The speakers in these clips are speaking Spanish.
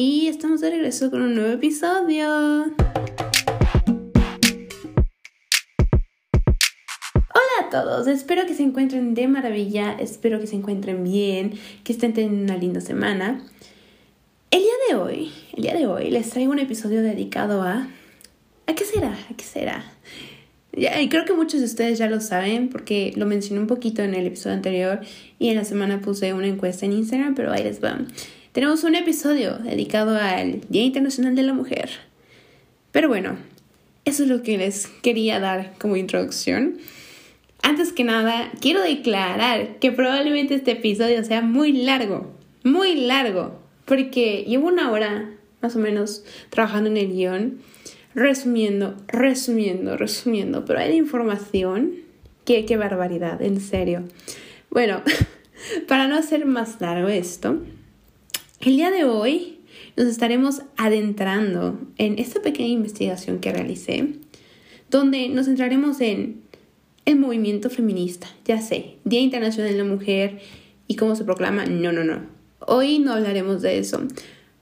y estamos de regreso con un nuevo episodio. Hola a todos, espero que se encuentren de maravilla, espero que se encuentren bien, que estén teniendo una linda semana. El día de hoy, el día de hoy les traigo un episodio dedicado a... ¿A qué será? ¿A qué será? Y creo que muchos de ustedes ya lo saben porque lo mencioné un poquito en el episodio anterior y en la semana puse una encuesta en Instagram, pero ahí les va. Tenemos un episodio dedicado al Día Internacional de la Mujer. Pero bueno, eso es lo que les quería dar como introducción. Antes que nada, quiero declarar que probablemente este episodio sea muy largo, muy largo, porque llevo una hora más o menos trabajando en el guion resumiendo, resumiendo, resumiendo, pero hay información que qué barbaridad, en serio. Bueno, para no hacer más largo esto, el día de hoy nos estaremos adentrando en esta pequeña investigación que realicé, donde nos centraremos en el movimiento feminista. Ya sé, Día Internacional de la Mujer y cómo se proclama. No, no, no. Hoy no hablaremos de eso.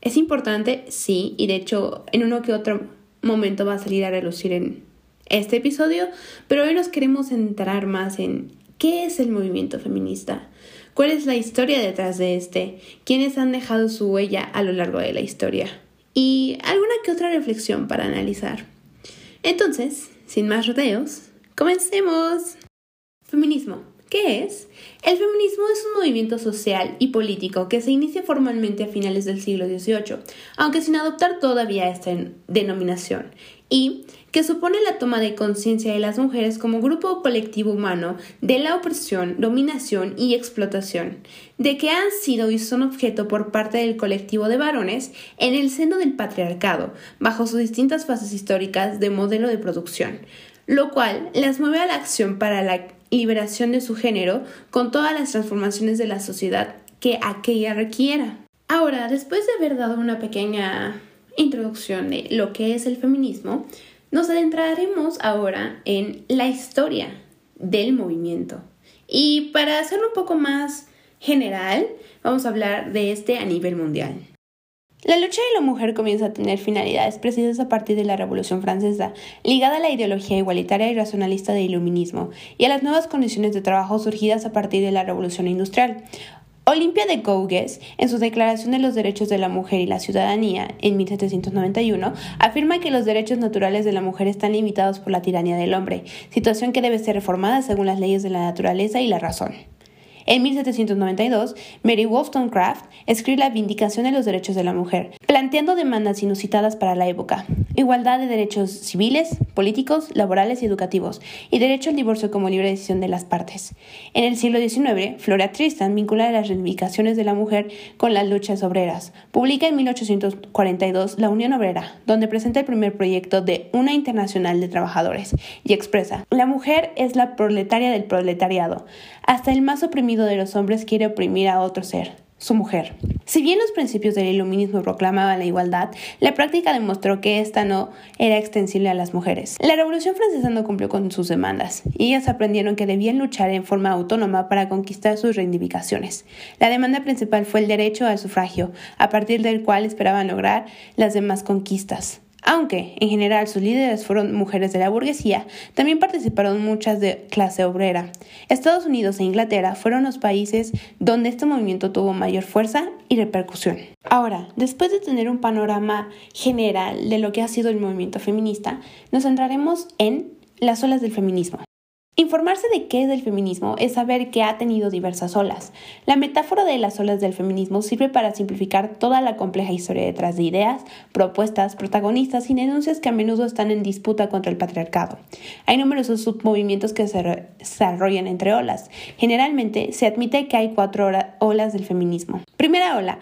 Es importante, sí, y de hecho en uno que otro momento va a salir a relucir en este episodio, pero hoy nos queremos centrar más en qué es el movimiento feminista, cuál es la historia detrás de este, quiénes han dejado su huella a lo largo de la historia y alguna que otra reflexión para analizar. Entonces, sin más rodeos, comencemos. Feminismo. ¿Qué es? El feminismo es un movimiento social y político que se inicia formalmente a finales del siglo XVIII, aunque sin adoptar todavía esta denominación, y que supone la toma de conciencia de las mujeres como grupo colectivo humano de la opresión, dominación y explotación, de que han sido y son objeto por parte del colectivo de varones en el seno del patriarcado, bajo sus distintas fases históricas de modelo de producción, lo cual las mueve a la acción para la liberación de su género con todas las transformaciones de la sociedad que aquella requiera. Ahora, después de haber dado una pequeña introducción de lo que es el feminismo, nos adentraremos ahora en la historia del movimiento. Y para hacerlo un poco más general, vamos a hablar de este a nivel mundial. La lucha de la mujer comienza a tener finalidades precisas a partir de la Revolución Francesa, ligada a la ideología igualitaria y racionalista del iluminismo y a las nuevas condiciones de trabajo surgidas a partir de la Revolución Industrial. Olimpia de Gouges, en su Declaración de los Derechos de la Mujer y la Ciudadanía en 1791, afirma que los derechos naturales de la mujer están limitados por la tiranía del hombre, situación que debe ser reformada según las leyes de la naturaleza y la razón. En 1792, Mary Wollstonecraft escribe la Vindicación de los Derechos de la Mujer, planteando demandas inusitadas para la época, igualdad de derechos civiles, políticos, laborales y educativos, y derecho al divorcio como libre decisión de las partes. En el siglo XIX, Flora Tristan vincula las reivindicaciones de la mujer con las luchas obreras. Publica en 1842 La Unión Obrera, donde presenta el primer proyecto de una internacional de trabajadores, y expresa, la mujer es la proletaria del proletariado. Hasta el más oprimido de los hombres quiere oprimir a otro ser, su mujer. Si bien los principios del iluminismo proclamaban la igualdad, la práctica demostró que esta no era extensible a las mujeres. La Revolución Francesa no cumplió con sus demandas, y ellas aprendieron que debían luchar en forma autónoma para conquistar sus reivindicaciones. La demanda principal fue el derecho al sufragio, a partir del cual esperaban lograr las demás conquistas. Aunque, en general, sus líderes fueron mujeres de la burguesía, también participaron muchas de clase obrera. Estados Unidos e Inglaterra fueron los países donde este movimiento tuvo mayor fuerza y repercusión. Ahora, después de tener un panorama general de lo que ha sido el movimiento feminista, nos centraremos en las olas del feminismo. Informarse de qué es el feminismo es saber que ha tenido diversas olas. La metáfora de las olas del feminismo sirve para simplificar toda la compleja historia detrás de ideas, propuestas, protagonistas y denuncias que a menudo están en disputa contra el patriarcado. Hay numerosos submovimientos que se desarrollan entre olas. Generalmente se admite que hay cuatro olas del feminismo. Primera ola,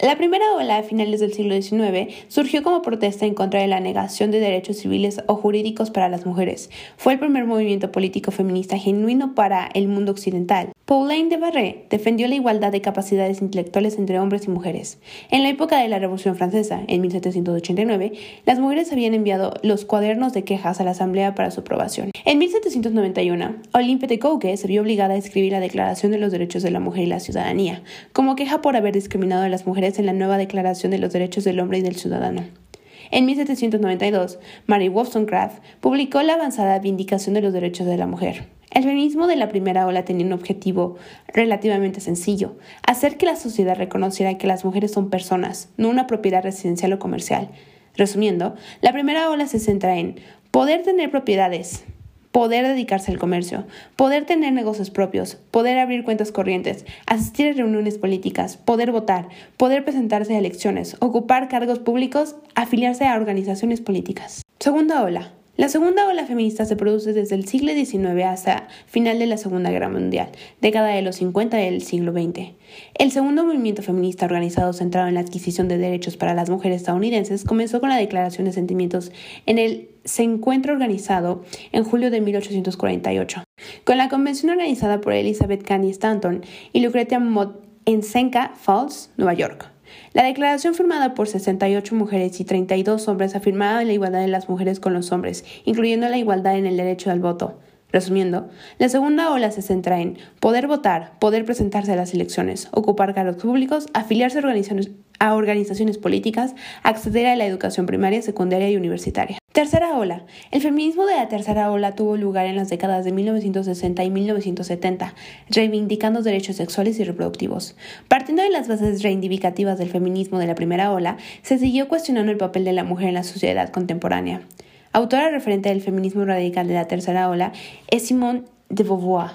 la primera ola a finales del siglo XIX surgió como protesta en contra de la negación de derechos civiles o jurídicos para las mujeres. Fue el primer movimiento político feminista genuino para el mundo occidental. Pauline de Barré defendió la igualdad de capacidades intelectuales entre hombres y mujeres. En la época de la Revolución Francesa, en 1789, las mujeres habían enviado los cuadernos de quejas a la Asamblea para su aprobación. En 1791, Olympe de Gouges se vio obligada a escribir la Declaración de los Derechos de la Mujer y la Ciudadanía, como queja por haber discriminado a las mujeres en la nueva Declaración de los Derechos del Hombre y del Ciudadano. En 1792, Mary Wollstonecraft publicó la avanzada Vindicación de los Derechos de la Mujer. El feminismo de la primera ola tenía un objetivo relativamente sencillo, hacer que la sociedad reconociera que las mujeres son personas, no una propiedad residencial o comercial. Resumiendo, la primera ola se centra en poder tener propiedades, poder dedicarse al comercio, poder tener negocios propios, poder abrir cuentas corrientes, asistir a reuniones políticas, poder votar, poder presentarse a elecciones, ocupar cargos públicos, afiliarse a organizaciones políticas. Segunda ola, la segunda ola feminista se produce desde el siglo XIX hasta final de la Segunda Guerra Mundial, década de los 50 del siglo XX. El segundo movimiento feminista organizado centrado en la adquisición de derechos para las mujeres estadounidenses comenzó con la Declaración de Sentimientos en el se encuentra organizado en julio de 1848, con la convención organizada por Elizabeth Cady Stanton y Lucretia Mott en Seneca Falls, Nueva York. La declaración firmada por 68 mujeres y 32 hombres afirmaba la igualdad de las mujeres con los hombres, incluyendo la igualdad en el derecho al voto. Resumiendo, la segunda ola se centra en poder votar, poder presentarse a las elecciones, ocupar cargos públicos, afiliarse a organizaciones, a organizaciones políticas, acceder a la educación primaria, secundaria y universitaria. Tercera ola. El feminismo de la tercera ola tuvo lugar en las décadas de 1960 y 1970, reivindicando derechos sexuales y reproductivos. Partiendo de las bases reivindicativas del feminismo de la primera ola, se siguió cuestionando el papel de la mujer en la sociedad contemporánea. Autora referente del feminismo radical de la tercera ola es Simone de Beauvoir,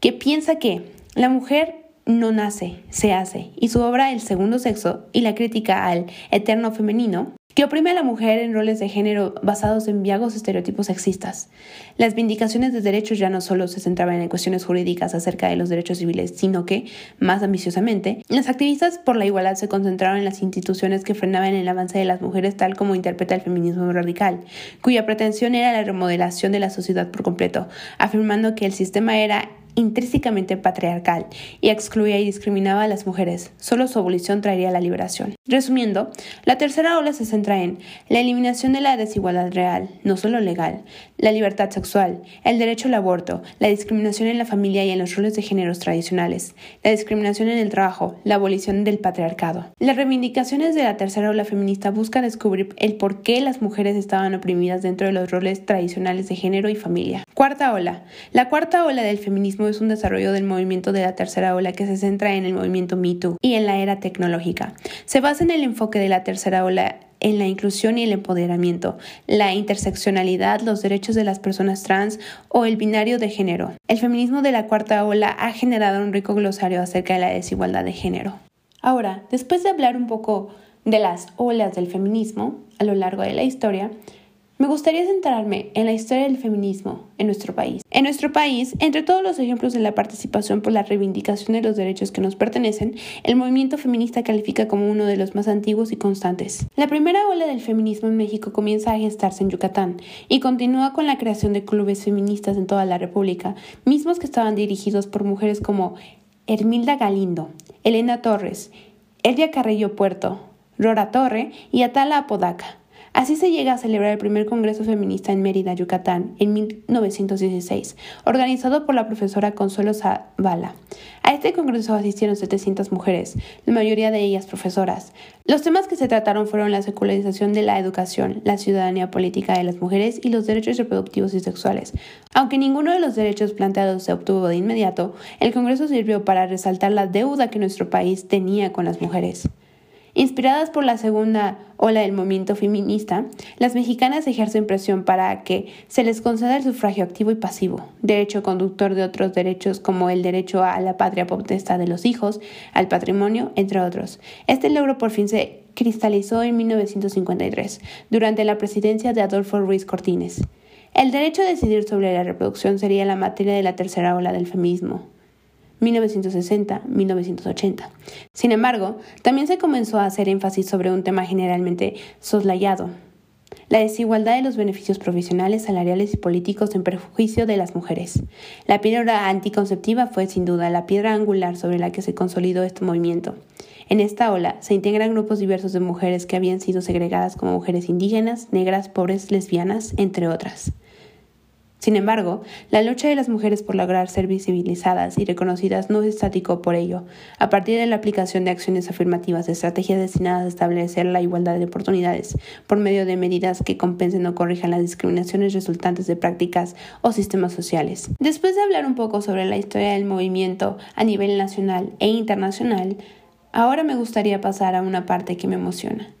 que piensa que la mujer no nace, se hace, y su obra El segundo sexo y la crítica al eterno femenino que oprime a la mujer en roles de género basados en viagos estereotipos sexistas. Las vindicaciones de derechos ya no solo se centraban en cuestiones jurídicas acerca de los derechos civiles, sino que, más ambiciosamente, las activistas por la igualdad se concentraron en las instituciones que frenaban el avance de las mujeres tal como interpreta el feminismo radical, cuya pretensión era la remodelación de la sociedad por completo, afirmando que el sistema era intrínsecamente patriarcal y excluía y discriminaba a las mujeres. Solo su abolición traería la liberación. Resumiendo, la tercera ola se centra en la eliminación de la desigualdad real, no solo legal, la libertad sexual, el derecho al aborto, la discriminación en la familia y en los roles de géneros tradicionales, la discriminación en el trabajo, la abolición del patriarcado. Las reivindicaciones de la tercera ola feminista buscan descubrir el por qué las mujeres estaban oprimidas dentro de los roles tradicionales de género y familia. Cuarta ola. La cuarta ola del feminismo es un desarrollo del movimiento de la tercera ola que se centra en el movimiento Me y en la era tecnológica. Se basa en el enfoque de la tercera ola en la inclusión y el empoderamiento, la interseccionalidad, los derechos de las personas trans o el binario de género. El feminismo de la cuarta ola ha generado un rico glosario acerca de la desigualdad de género. Ahora, después de hablar un poco de las olas del feminismo a lo largo de la historia, me gustaría centrarme en la historia del feminismo en nuestro país. En nuestro país, entre todos los ejemplos de la participación por la reivindicación de los derechos que nos pertenecen, el movimiento feminista califica como uno de los más antiguos y constantes. La primera ola del feminismo en México comienza a gestarse en Yucatán y continúa con la creación de clubes feministas en toda la República, mismos que estaban dirigidos por mujeres como Hermilda Galindo, Elena Torres, Elvia Carrillo Puerto, Rora Torre y Atala Apodaca. Así se llega a celebrar el primer Congreso Feminista en Mérida, Yucatán, en 1916, organizado por la profesora Consuelo Zavala. A este congreso asistieron 700 mujeres, la mayoría de ellas profesoras. Los temas que se trataron fueron la secularización de la educación, la ciudadanía política de las mujeres y los derechos reproductivos y sexuales. Aunque ninguno de los derechos planteados se obtuvo de inmediato, el Congreso sirvió para resaltar la deuda que nuestro país tenía con las mujeres. Inspiradas por la segunda ola del movimiento feminista, las mexicanas ejercen presión para que se les conceda el sufragio activo y pasivo, derecho conductor de otros derechos como el derecho a la patria potestad de los hijos, al patrimonio, entre otros. Este logro por fin se cristalizó en 1953, durante la presidencia de Adolfo Ruiz Cortines. El derecho a decidir sobre la reproducción sería la materia de la tercera ola del feminismo. 1960-1980. Sin embargo, también se comenzó a hacer énfasis sobre un tema generalmente soslayado, La desigualdad de los beneficios profesionales, salariales y políticos en perjuicio de las mujeres. La píldora anticonceptiva fue sin duda la piedra angular sobre la que se consolidó este movimiento. En esta ola se integran grupos diversos de mujeres que habían sido segregadas como mujeres indígenas, negras, pobres, lesbianas, entre otras. Sin embargo, la lucha de las mujeres por lograr ser visibilizadas y reconocidas no es estático por ello. A partir de la aplicación de acciones afirmativas, estrategias destinadas a establecer la igualdad de oportunidades por medio de medidas que compensen o corrijan las discriminaciones resultantes de prácticas o sistemas sociales. Después de hablar un poco sobre la historia del movimiento a nivel nacional e internacional, ahora me gustaría pasar a una parte que me emociona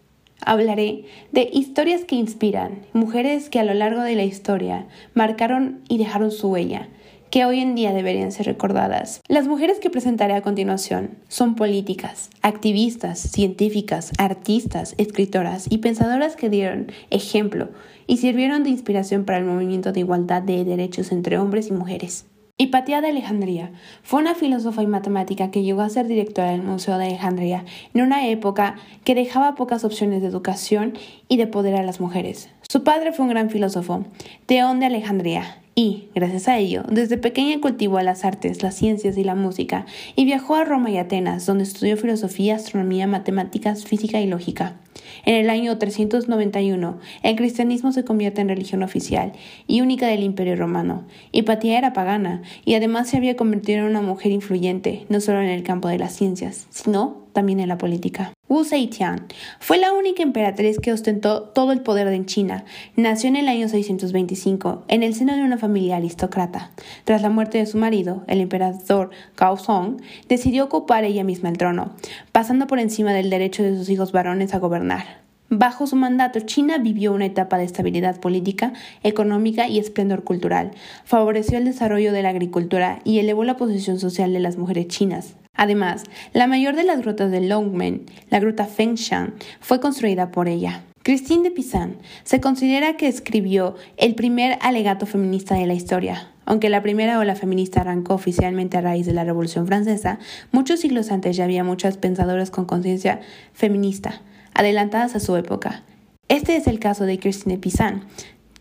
Hablaré de historias que inspiran, mujeres que a lo largo de la historia marcaron y dejaron su huella, que hoy en día deberían ser recordadas. Las mujeres que presentaré a continuación son políticas, activistas, científicas, artistas, escritoras y pensadoras que dieron ejemplo y sirvieron de inspiración para el movimiento de igualdad de derechos entre hombres y mujeres. Hipatia de Alejandría fue una filósofa y matemática que llegó a ser directora del Museo de Alejandría en una época que dejaba pocas opciones de educación y de poder a las mujeres. Su padre fue un gran filósofo, Teón de Alejandría, y, gracias a ello, desde pequeña cultivó las artes, las ciencias y la música, y viajó a Roma y Atenas, donde estudió filosofía, astronomía, matemáticas, física y lógica. En el año 391, el cristianismo se convierte en religión oficial y única del Imperio Romano. Hipatia era pagana y además se había convertido en una mujer influyente, no solo en el campo de las ciencias, sino también en la política. Wu Zetian fue la única emperatriz que ostentó todo el poder en China. Nació en el año 625 en el seno de una familia aristócrata. Tras la muerte de su marido, el emperador Gaozong decidió ocupar ella misma el trono, pasando por encima del derecho de sus hijos varones a gobernar. Bajo su mandato, China vivió una etapa de estabilidad política, económica y esplendor cultural. Favoreció el desarrollo de la agricultura y elevó la posición social de las mujeres chinas. Además, la mayor de las grutas de Longmen, la gruta Fengshan, fue construida por ella. Christine de Pizan se considera que escribió el primer alegato feminista de la historia. Aunque la primera ola feminista arrancó oficialmente a raíz de la Revolución Francesa, muchos siglos antes ya había muchas pensadoras con conciencia feminista adelantadas a su época. Este es el caso de Christine Pizan,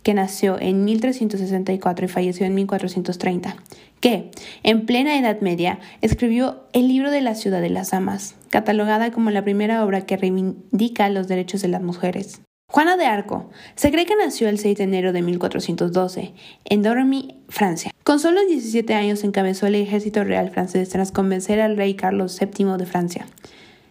que nació en 1364 y falleció en 1430, que, en plena Edad Media, escribió el libro de la ciudad de las amas, catalogada como la primera obra que reivindica los derechos de las mujeres. Juana de Arco se cree que nació el 6 de enero de 1412 en Dormy, Francia. Con solo 17 años encabezó el ejército real francés tras convencer al rey Carlos VII de Francia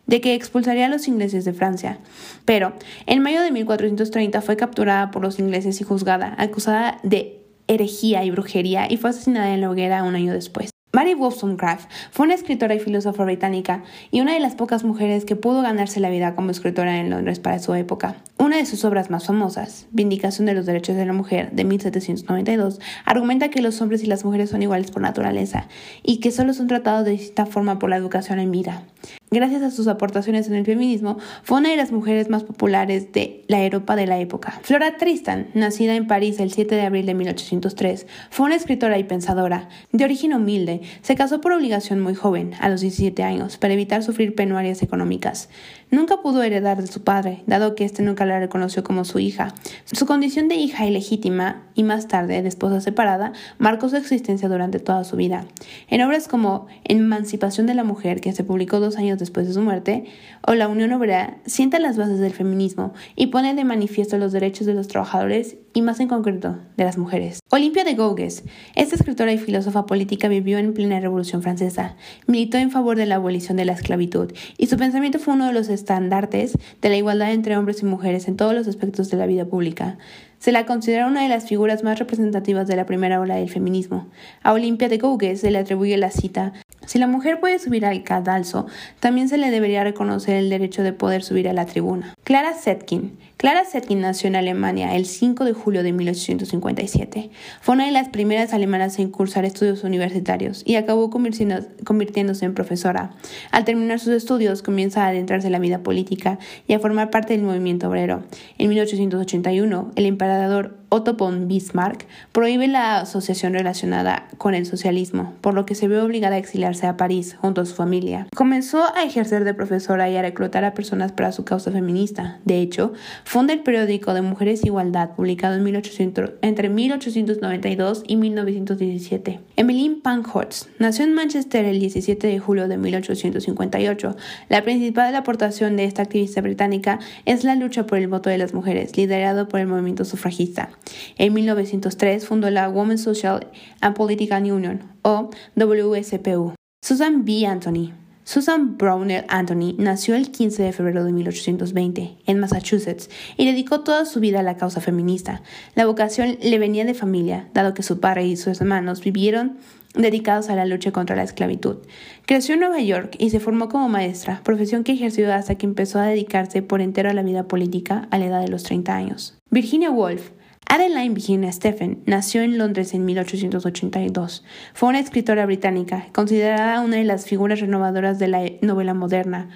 de que expulsaría a los ingleses de Francia. Pero en mayo de 1430 fue capturada por los ingleses y juzgada, acusada de herejía y brujería y fue asesinada en la hoguera un año después. Mary Wollstonecraft fue una escritora y filósofa británica y una de las pocas mujeres que pudo ganarse la vida como escritora en Londres para su época. Una de sus obras más famosas, Vindicación de los Derechos de la Mujer, de 1792, argumenta que los hombres y las mujeres son iguales por naturaleza y que solo son tratados de distinta forma por la educación en vida. Gracias a sus aportaciones en el feminismo, fue una de las mujeres más populares de la Europa de la época. Flora Tristan, nacida en París el 7 de abril de 1803, fue una escritora y pensadora. De origen humilde, se casó por obligación muy joven, a los 17 años, para evitar sufrir penuarias económicas. Nunca pudo heredar de su padre, dado que éste nunca la reconoció como su hija. Su condición de hija ilegítima y más tarde de esposa separada marcó su existencia durante toda su vida. En obras como Emancipación de la Mujer, que se publicó dos años después de su muerte, o La Unión Obrera, sienta las bases del feminismo y pone de manifiesto los derechos de los trabajadores y más en concreto de las mujeres. Olimpia de Gouges, esta escritora y filósofa política vivió en plena Revolución Francesa, militó en favor de la abolición de la esclavitud y su pensamiento fue uno de los estandartes de la igualdad entre hombres y mujeres en todos los aspectos de la vida pública. Se la considera una de las figuras más representativas de la primera ola del feminismo. A Olimpia de Gouges se le atribuye la cita si la mujer puede subir al cadalso, también se le debería reconocer el derecho de poder subir a la tribuna. Clara Zetkin. Clara Zetkin nació en Alemania el 5 de julio de 1857. Fue una de las primeras alemanas en cursar estudios universitarios y acabó convirtiéndose en profesora. Al terminar sus estudios, comienza a adentrarse en la vida política y a formar parte del movimiento obrero. En 1881, el emperador degradador Otto von Bismarck prohíbe la asociación relacionada con el socialismo, por lo que se ve obligada a exiliarse a París junto a su familia. Comenzó a ejercer de profesora y a reclutar a personas para su causa feminista. De hecho, funda el periódico de Mujeres Igualdad, publicado en 1800, entre 1892 y 1917. Emmeline Pankhurst nació en Manchester el 17 de julio de 1858. La principal aportación de esta activista británica es la lucha por el voto de las mujeres, liderado por el movimiento sufragista. En 1903 fundó la Women's Social and Political Union, o WSPU. Susan B. Anthony. Susan Brownell Anthony nació el 15 de febrero de 1820 en Massachusetts y dedicó toda su vida a la causa feminista. La vocación le venía de familia, dado que su padre y sus hermanos vivieron dedicados a la lucha contra la esclavitud. Creció en Nueva York y se formó como maestra, profesión que ejerció hasta que empezó a dedicarse por entero a la vida política a la edad de los 30 años. Virginia Woolf Adeline Virginia Stephen nació en Londres en 1882. Fue una escritora británica, considerada una de las figuras renovadoras de la novela moderna.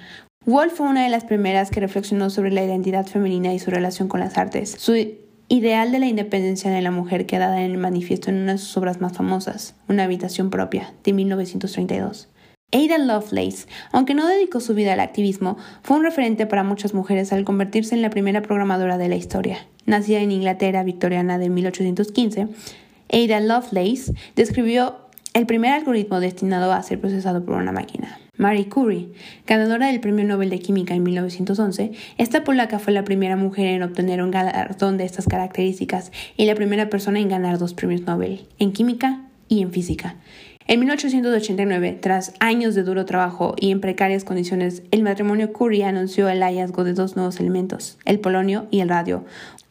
Woolf fue una de las primeras que reflexionó sobre la identidad femenina y su relación con las artes. Su ideal de la independencia de la mujer queda en el manifiesto en una de sus obras más famosas, Una habitación propia, de 1932. Ada Lovelace, aunque no dedicó su vida al activismo, fue un referente para muchas mujeres al convertirse en la primera programadora de la historia. Nacida en Inglaterra victoriana de 1815, Ada Lovelace describió el primer algoritmo destinado a ser procesado por una máquina. Marie Curie, ganadora del Premio Nobel de Química en 1911, esta polaca fue la primera mujer en obtener un galardón de estas características y la primera persona en ganar dos premios Nobel, en química y en física. En 1889, tras años de duro trabajo y en precarias condiciones, el matrimonio Curie anunció el hallazgo de dos nuevos elementos, el polonio y el radio,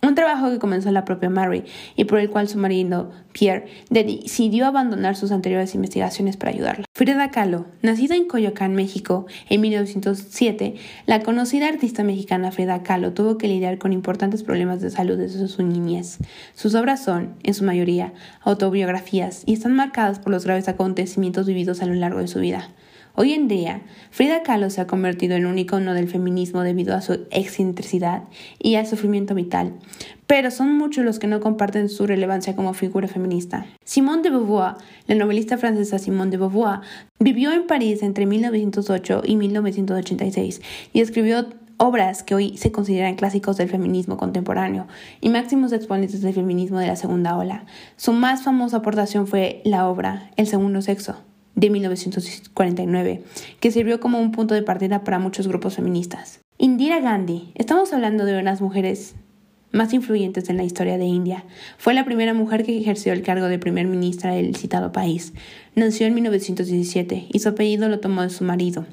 un trabajo que comenzó la propia Mary y por el cual su marido, Pierre, decidió abandonar sus anteriores investigaciones para ayudarla. Frida Kahlo, nacida en Coyoacán, México, en 1907, la conocida artista mexicana Frida Kahlo tuvo que lidiar con importantes problemas de salud desde su niñez. Sus obras son, en su mayoría, autobiografías y están marcadas por los graves acontecimientos vividos a lo largo de su vida. Hoy en día, Frida Kahlo se ha convertido en un icono del feminismo debido a su excentricidad y al sufrimiento vital, pero son muchos los que no comparten su relevancia como figura feminista. Simone de Beauvoir, la novelista francesa Simone de Beauvoir, vivió en París entre 1908 y 1986 y escribió obras que hoy se consideran clásicos del feminismo contemporáneo y máximos exponentes del feminismo de la segunda ola. Su más famosa aportación fue la obra El segundo sexo, de 1949, que sirvió como un punto de partida para muchos grupos feministas. Indira Gandhi. Estamos hablando de unas mujeres más influyentes en la historia de India. Fue la primera mujer que ejerció el cargo de primer ministra del citado país. Nació en 1917 y su apellido lo tomó de su marido,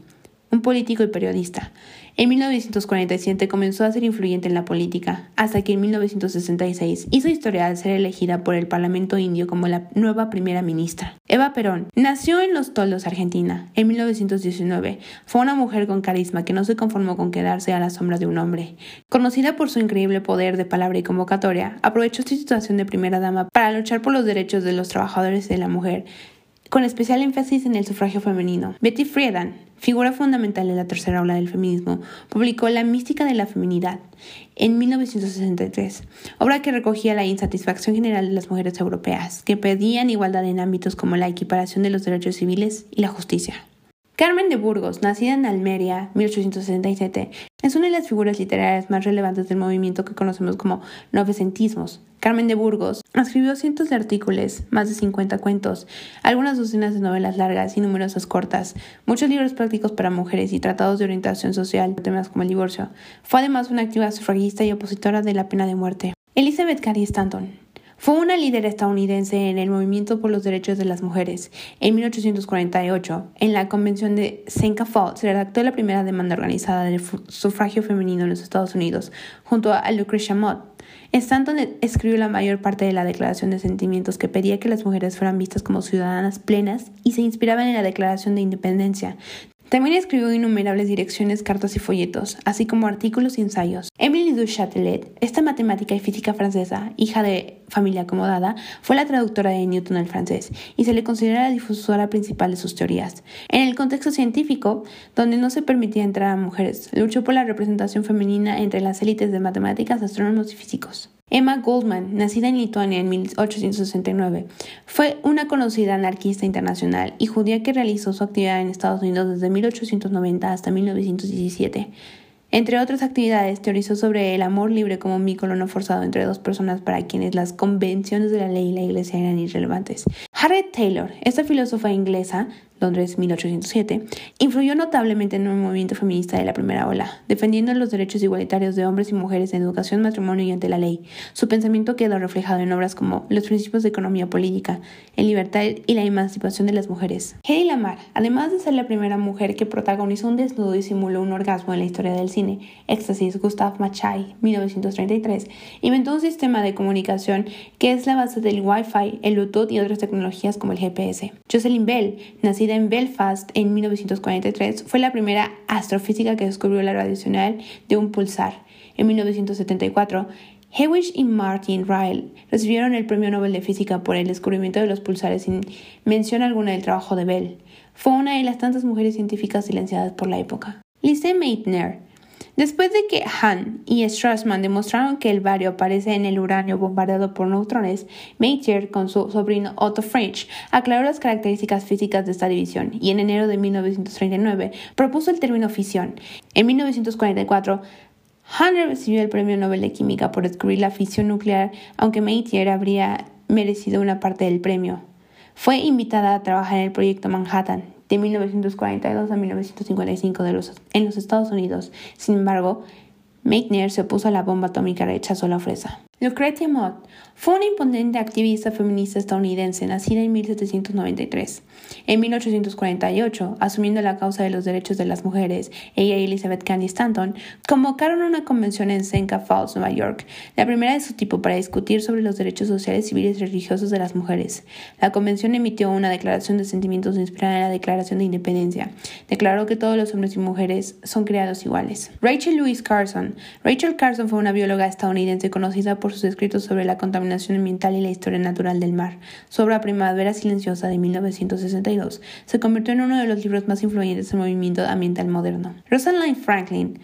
un político y periodista. En 1947 comenzó a ser influyente en la política, hasta que en 1966 hizo historia al ser elegida por el Parlamento indio como la nueva primera ministra. Eva Perón nació en Los Toldos, Argentina, en 1919. Fue una mujer con carisma que no se conformó con quedarse a la sombra de un hombre. Conocida por su increíble poder de palabra y convocatoria, aprovechó su situación de primera dama para luchar por los derechos de los trabajadores de la mujer, con especial énfasis en el sufragio femenino. Betty Friedan figura fundamental de la tercera ola del feminismo, publicó La mística de la feminidad en 1963, obra que recogía la insatisfacción general de las mujeres europeas, que pedían igualdad en ámbitos como la equiparación de los derechos civiles y la justicia. Carmen de Burgos, nacida en Almería, 1867, es una de las figuras literarias más relevantes del movimiento que conocemos como novecentismos. Carmen de Burgos escribió cientos de artículos, más de 50 cuentos, algunas docenas de novelas largas y numerosas cortas, muchos libros prácticos para mujeres y tratados de orientación social, temas como el divorcio. Fue además una activa sufragista y opositora de la pena de muerte. Elizabeth Cary Stanton, fue una líder estadounidense en el movimiento por los derechos de las mujeres. En 1848, en la Convención de Seneca Falls, se redactó la primera demanda organizada del sufragio femenino en los Estados Unidos, junto a Lucretia Mott. Stanton escribió la mayor parte de la Declaración de Sentimientos que pedía que las mujeres fueran vistas como ciudadanas plenas y se inspiraban en la Declaración de Independencia, también escribió innumerables direcciones, cartas y folletos, así como artículos y ensayos. Emily du Châtelet, esta matemática y física francesa, hija de familia acomodada, fue la traductora de Newton al francés y se le considera la difusora principal de sus teorías. En el contexto científico, donde no se permitía entrar a mujeres, luchó por la representación femenina entre las élites de matemáticas, astrónomos y físicos. Emma Goldman, nacida en Lituania en 1869, fue una conocida anarquista internacional y judía que realizó su actividad en Estados Unidos desde 1890 hasta 1917. Entre otras actividades, teorizó sobre el amor libre como un vínculo forzado entre dos personas para quienes las convenciones de la ley y la iglesia eran irrelevantes. Harriet Taylor, esta filósofa inglesa, Londres 1807, influyó notablemente en el movimiento feminista de la primera ola, defendiendo los derechos igualitarios de hombres y mujeres en educación, matrimonio y ante la ley. Su pensamiento quedó reflejado en obras como Los principios de economía política, en libertad y la emancipación de las mujeres. Hedy Lamar, además de ser la primera mujer que protagonizó un desnudo y simuló un orgasmo en la historia del cine, Éxtasis Gustav Machai, 1933, inventó un sistema de comunicación que es la base del Wi-Fi, el Bluetooth y otras tecnologías como el GPS. Jocelyn Bell, nacida en Belfast en 1943, fue la primera astrofísica que descubrió la radiacional de un pulsar. En 1974, Hewish y Martin Ryle recibieron el Premio Nobel de Física por el descubrimiento de los pulsares sin mención alguna del trabajo de Bell. Fue una de las tantas mujeres científicas silenciadas por la época. Lise Meitner Después de que Hahn y Strassman demostraron que el bario aparece en el uranio bombardeado por neutrones, Meijer, con su sobrino Otto French, aclaró las características físicas de esta división y en enero de 1939 propuso el término fisión. En 1944, Hahn recibió el Premio Nobel de Química por descubrir la fisión nuclear, aunque Meijer habría merecido una parte del premio. Fue invitada a trabajar en el proyecto Manhattan, de 1942 a 1955 de los, en los Estados Unidos. Sin embargo, Meitner se opuso a la bomba atómica y rechazó la ofrenda. Lucretia Mott fue una imponente activista feminista estadounidense nacida en 1793. En 1848, asumiendo la causa de los derechos de las mujeres, ella y Elizabeth Cady Stanton convocaron una convención en Seneca Falls, Nueva York, la primera de su tipo para discutir sobre los derechos sociales, civiles y religiosos de las mujeres. La convención emitió una declaración de sentimientos inspirada en la Declaración de Independencia. Declaró que todos los hombres y mujeres son creados iguales. Rachel Louise Carson. Rachel Carson fue una bióloga estadounidense conocida por sus escritos sobre la contaminación ambiental y la historia natural del mar. Su obra Primavera Silenciosa de 1962 se convirtió en uno de los libros más influyentes del movimiento ambiental moderno. Rosalind Franklin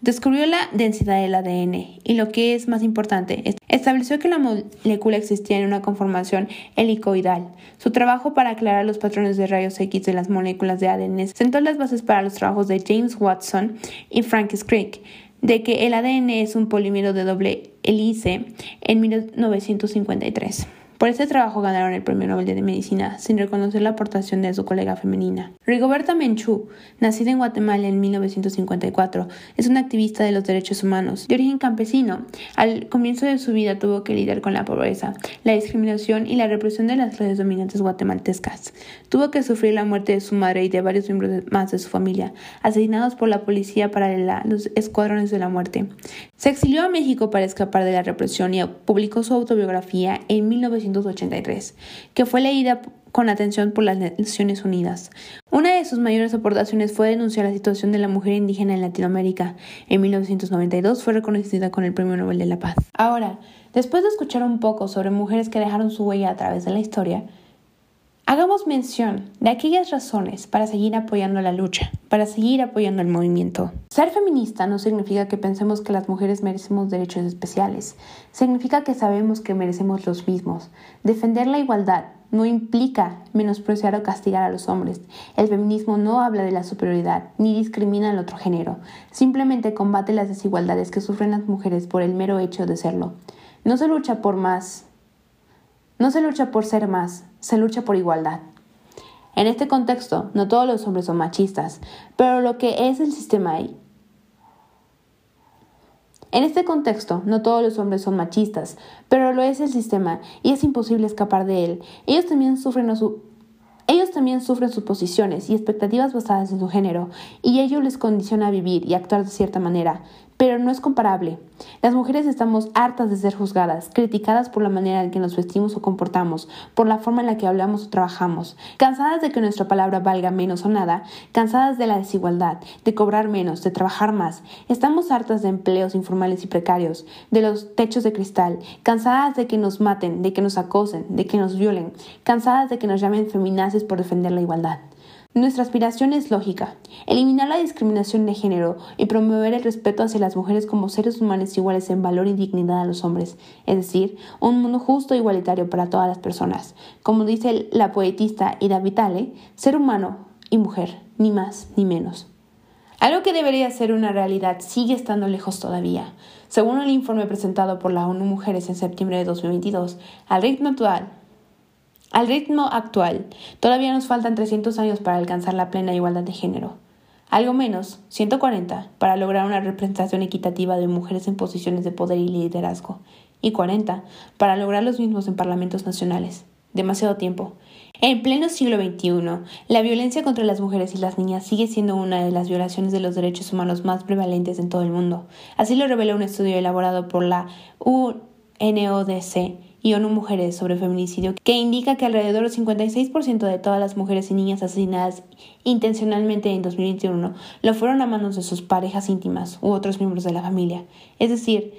Descubrió la densidad del ADN y lo que es más importante, estableció que la molécula existía en una conformación helicoidal. Su trabajo para aclarar los patrones de rayos X de las moléculas de ADN sentó las bases para los trabajos de James Watson y Francis Crick de que el ADN es un polímero de doble hélice en 1953. Por este trabajo ganaron el Premio Nobel de Medicina sin reconocer la aportación de su colega femenina. Rigoberta Menchú, nacida en Guatemala en 1954, es una activista de los derechos humanos. De origen campesino, al comienzo de su vida tuvo que lidiar con la pobreza, la discriminación y la represión de las clases dominantes guatemaltecas. Tuvo que sufrir la muerte de su madre y de varios miembros más de su familia, asesinados por la policía paralela, los escuadrones de la muerte. Se exilió a México para escapar de la represión y publicó su autobiografía en 1900 que fue leída con atención por las Naciones Unidas. Una de sus mayores aportaciones fue denunciar la situación de la mujer indígena en Latinoamérica. En 1992 fue reconocida con el Premio Nobel de la Paz. Ahora, después de escuchar un poco sobre mujeres que dejaron su huella a través de la historia, Hagamos mención de aquellas razones para seguir apoyando la lucha, para seguir apoyando el movimiento. Ser feminista no significa que pensemos que las mujeres merecemos derechos especiales, significa que sabemos que merecemos los mismos. Defender la igualdad no implica menospreciar o castigar a los hombres. El feminismo no habla de la superioridad ni discrimina al otro género, simplemente combate las desigualdades que sufren las mujeres por el mero hecho de serlo. No se lucha por más no se lucha por ser más, se lucha por igualdad. En este contexto, no todos los hombres son machistas, pero lo que es el sistema ahí. En este contexto, no todos los hombres son machistas, pero lo es el sistema y es imposible escapar de él. Ellos también sufren su ellos también sufren sus posiciones y expectativas basadas en su género, y ello les condiciona a vivir y actuar de cierta manera, pero no es comparable. Las mujeres estamos hartas de ser juzgadas, criticadas por la manera en que nos vestimos o comportamos, por la forma en la que hablamos o trabajamos, cansadas de que nuestra palabra valga menos o nada, cansadas de la desigualdad, de cobrar menos, de trabajar más. Estamos hartas de empleos informales y precarios, de los techos de cristal, cansadas de que nos maten, de que nos acosen, de que nos violen, cansadas de que nos llamen feminaces por defender la igualdad. Nuestra aspiración es lógica, eliminar la discriminación de género y promover el respeto hacia las mujeres como seres humanos iguales en valor y dignidad a los hombres, es decir, un mundo justo e igualitario para todas las personas. Como dice la poetista Ida Vitale, ser humano y mujer, ni más ni menos. Algo que debería ser una realidad sigue estando lejos todavía. Según el informe presentado por la ONU Mujeres en septiembre de 2022, al ritmo actual, al ritmo actual, todavía nos faltan 300 años para alcanzar la plena igualdad de género. Algo menos, 140, para lograr una representación equitativa de mujeres en posiciones de poder y liderazgo. Y 40, para lograr los mismos en parlamentos nacionales. Demasiado tiempo. En pleno siglo XXI, la violencia contra las mujeres y las niñas sigue siendo una de las violaciones de los derechos humanos más prevalentes en todo el mundo. Así lo reveló un estudio elaborado por la UNODC y ONU Mujeres sobre feminicidio, que indica que alrededor del 56% de todas las mujeres y niñas asesinadas intencionalmente en 2021 lo fueron a manos de sus parejas íntimas u otros miembros de la familia. Es decir,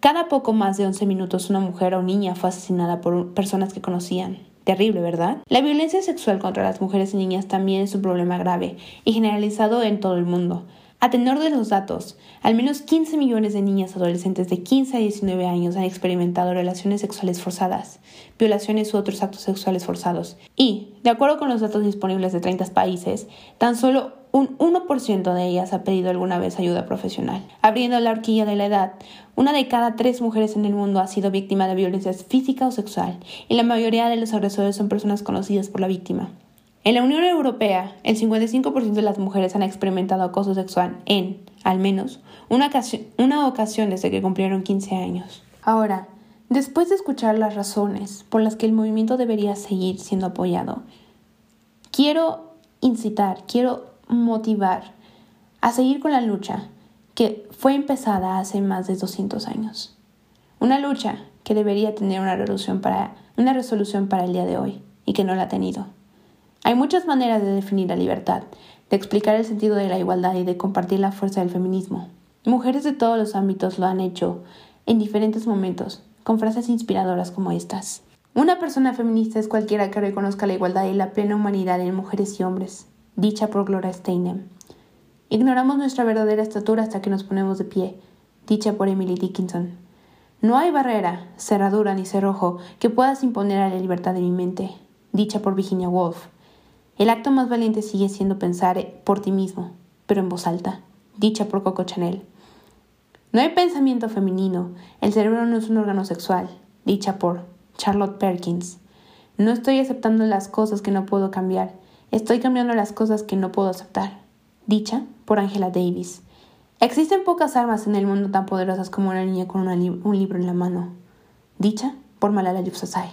cada poco más de 11 minutos una mujer o niña fue asesinada por personas que conocían. Terrible, ¿verdad? La violencia sexual contra las mujeres y niñas también es un problema grave y generalizado en todo el mundo. A tenor de los datos, al menos 15 millones de niñas adolescentes de 15 a 19 años han experimentado relaciones sexuales forzadas, violaciones u otros actos sexuales forzados. Y, de acuerdo con los datos disponibles de 30 países, tan solo un 1% de ellas ha pedido alguna vez ayuda profesional. Abriendo la horquilla de la edad, una de cada tres mujeres en el mundo ha sido víctima de violencia física o sexual, y la mayoría de los agresores son personas conocidas por la víctima. En la Unión Europea, el 55% de las mujeres han experimentado acoso sexual en, al menos, una ocasión, desde que cumplieron 15 años. Ahora, después de escuchar las razones por las que el movimiento debería seguir siendo apoyado, quiero incitar, quiero motivar a seguir con la lucha que fue empezada hace más de 200 años. Una lucha que debería tener una resolución para, el día de hoy y que no la ha tenido. Hay muchas maneras de definir la libertad, de explicar el sentido de la igualdad y de compartir la fuerza del feminismo. Mujeres de todos los ámbitos lo han hecho en diferentes momentos, con frases inspiradoras como estas. Una persona feminista es cualquiera que reconozca la igualdad y la plena humanidad en mujeres y hombres, dicha por Gloria Steinem. Ignoramos nuestra verdadera estatura hasta que nos ponemos de pie, dicha por Emily Dickinson. No hay barrera, cerradura ni cerrojo que puedas imponer a la libertad de mi mente, dicha por Virginia Woolf. El acto más valiente sigue siendo pensar por ti mismo, pero en voz alta, dicha por Coco Chanel. No hay pensamiento femenino, el cerebro no es un órgano sexual, dicha por Charlotte Perkins. No estoy aceptando las cosas que no puedo cambiar, estoy cambiando las cosas que no puedo aceptar, dicha por Angela Davis. Existen pocas armas en el mundo tan poderosas como una niña con un libro en la mano, dicha por Malala Yousafzai.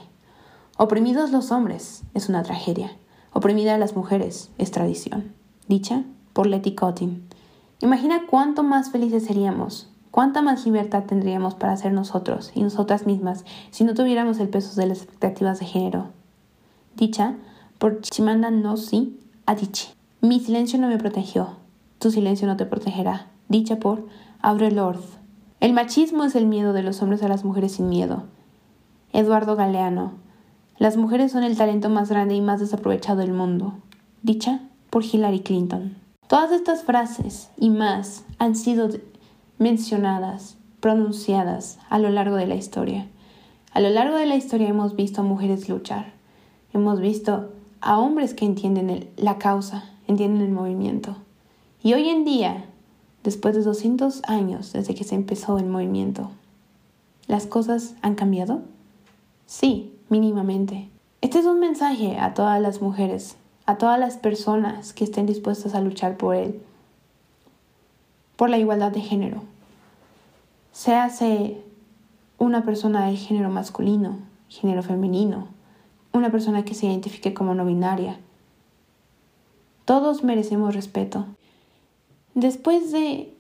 Oprimidos los hombres es una tragedia. Oprimida a las mujeres es tradición. Dicha por Letty Cottin. Imagina cuánto más felices seríamos, cuánta más libertad tendríamos para ser nosotros y nosotras mismas si no tuviéramos el peso de las expectativas de género. Dicha por Chimanda Nosi Adichie. Mi silencio no me protegió, tu silencio no te protegerá. Dicha por Audre Lorde. El machismo es el miedo de los hombres a las mujeres sin miedo. Eduardo Galeano. Las mujeres son el talento más grande y más desaprovechado del mundo. Dicha por Hillary Clinton. Todas estas frases y más han sido mencionadas, pronunciadas a lo largo de la historia. A lo largo de la historia hemos visto a mujeres luchar. Hemos visto a hombres que entienden la causa, entienden el movimiento. Y hoy en día, después de 200 años desde que se empezó el movimiento, ¿las cosas han cambiado? Sí, mínimamente. Este es un mensaje a todas las mujeres, a todas las personas que estén dispuestas a luchar por él, por la igualdad de género. Séase una persona de género masculino, género femenino, una persona que se identifique como no binaria. Todos merecemos respeto. Después de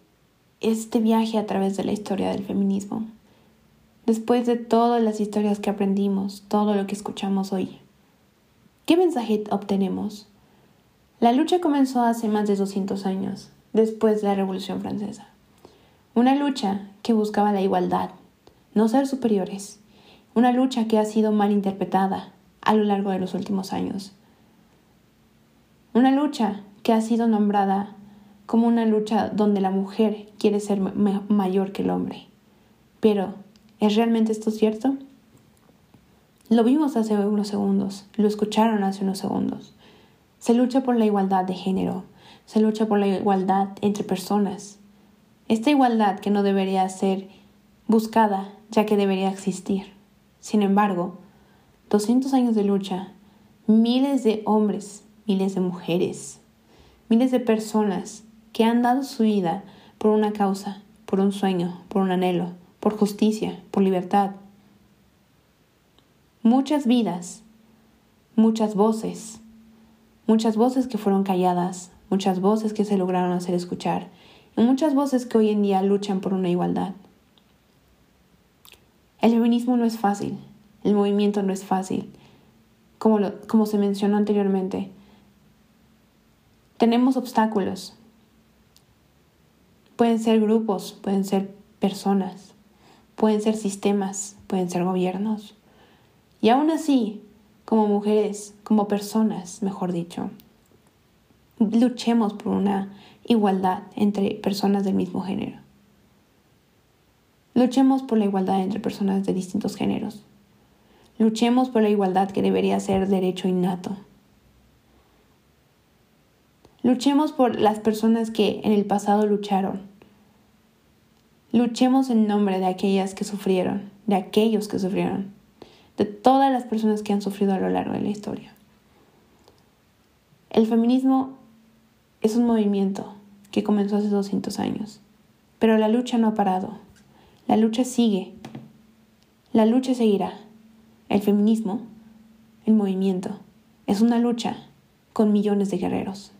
este viaje a través de la historia del feminismo, después de todas las historias que aprendimos, todo lo que escuchamos hoy. ¿Qué mensaje obtenemos? La lucha comenzó hace más de 200 años, después de la Revolución Francesa. Una lucha que buscaba la igualdad, no ser superiores. Una lucha que ha sido mal interpretada a lo largo de los últimos años. Una lucha que ha sido nombrada como una lucha donde la mujer quiere ser mayor que el hombre. Pero, ¿es realmente esto cierto? Lo vimos hace unos segundos, lo escucharon hace unos segundos. Se lucha por la igualdad de género, se lucha por la igualdad entre personas. Esta igualdad que no debería ser buscada, ya que debería existir. Sin embargo, 200 años de lucha, miles de hombres, miles de mujeres, miles de personas que han dado su vida por una causa, por un sueño, por un anhelo, por justicia, por libertad. Muchas vidas, muchas voces, muchas voces que fueron calladas, muchas voces que se lograron hacer escuchar y muchas voces que hoy en día luchan por una igualdad. El feminismo no es fácil, el movimiento no es fácil, como, como se mencionó anteriormente. Tenemos obstáculos. Pueden ser grupos, pueden ser personas, pueden ser sistemas, pueden ser gobiernos. Y aún así, como mujeres, como personas, mejor dicho, luchemos por una igualdad entre personas del mismo género. Luchemos por la igualdad entre personas de distintos géneros. Luchemos por la igualdad que debería ser derecho innato. Luchemos por las personas que en el pasado lucharon. Luchemos en nombre de aquellas que sufrieron, de aquellos que sufrieron, de todas las personas que han sufrido a lo largo de la historia. El feminismo es un movimiento que comenzó hace 200 años, pero la lucha no ha parado. La lucha sigue. La lucha seguirá. El feminismo, el movimiento, es una lucha con millones de guerreros.